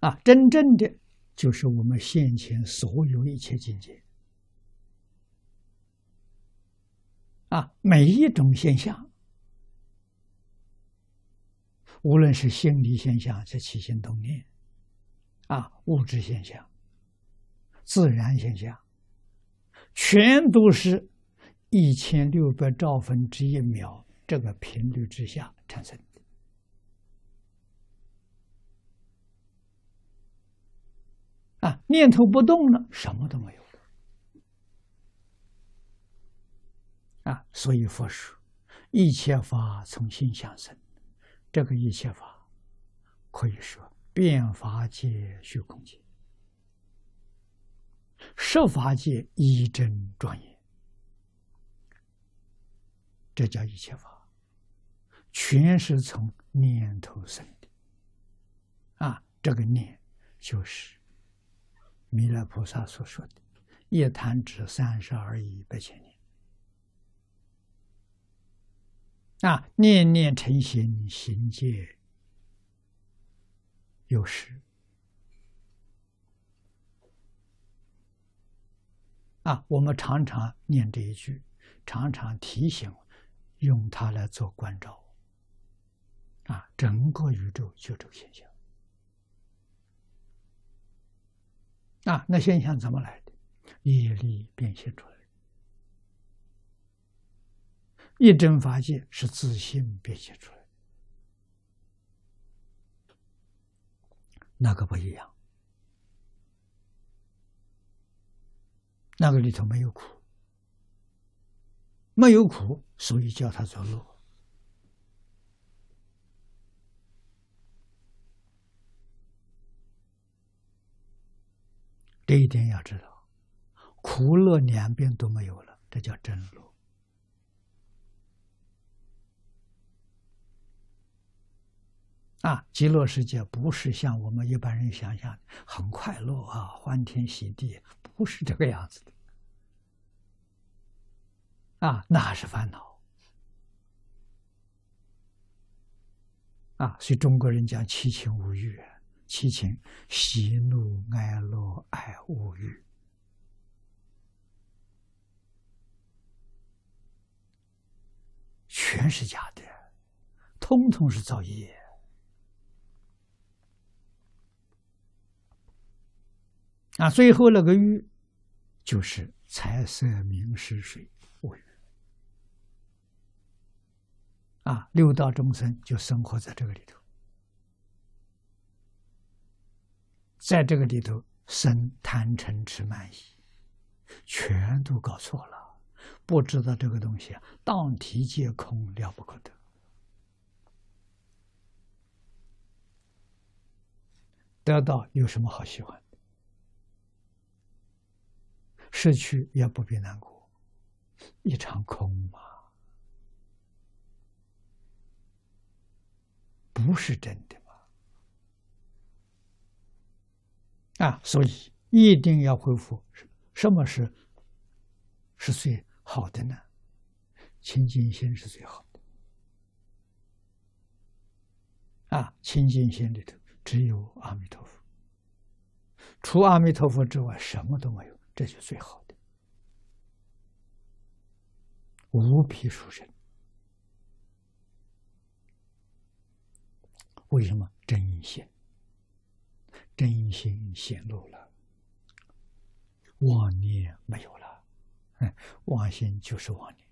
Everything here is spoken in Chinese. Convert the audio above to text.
啊，真正的就是我们现前所有一切境界啊，每一种现象，无论是心理现象，是起心动念，啊，物质现象、自然现象，全都是一千六百兆分之一秒这个频率之下产生。啊，念头不动了，什么都没有了。啊，所以佛说，一切法从心想生。这个一切法，可以说变法界、虚空界、设法界一真庄严，这叫一切法，全是从念头生的。啊，这个念就是。弥勒菩萨所说的“一弹指三十而已，百千年”，啊，念念成心，行界有时。啊，我们常常念这一句，常常提醒，用它来做关照。啊，整个宇宙就这个现象。啊，那现象怎么来的？业力变现出来的。一真法界是自信变现出来的，那个不一样。那个里头没有苦，没有苦，所以叫它做乐。这一点要知道，苦乐两边都没有了，这叫真乐。啊，极乐世界不是像我们一般人想象的很快乐啊，欢天喜地，不是这个样子的。啊，那是烦恼。啊，所以中国人讲七情五欲。七情：喜怒哀乐爱恶欲，全是假的，通通是造业。啊，最后那个欲，就是财色名食睡五欲。啊，六道众生就生活在这个里头。在这个里头生贪嗔痴慢疑，全都搞错了，不知道这个东西啊，当体皆空，了不可得。得到有什么好喜欢的？失去也不必难过，一场空嘛，不是真的。啊，所以一定要恢复。什么是是最好的呢？清净心是最好的。啊，清净心里头只有阿弥陀佛，除阿弥陀佛之外什么都没有，这就最好的，无比殊胜。为什么真心？真心显露了，妄念没有了，妄心就是妄念。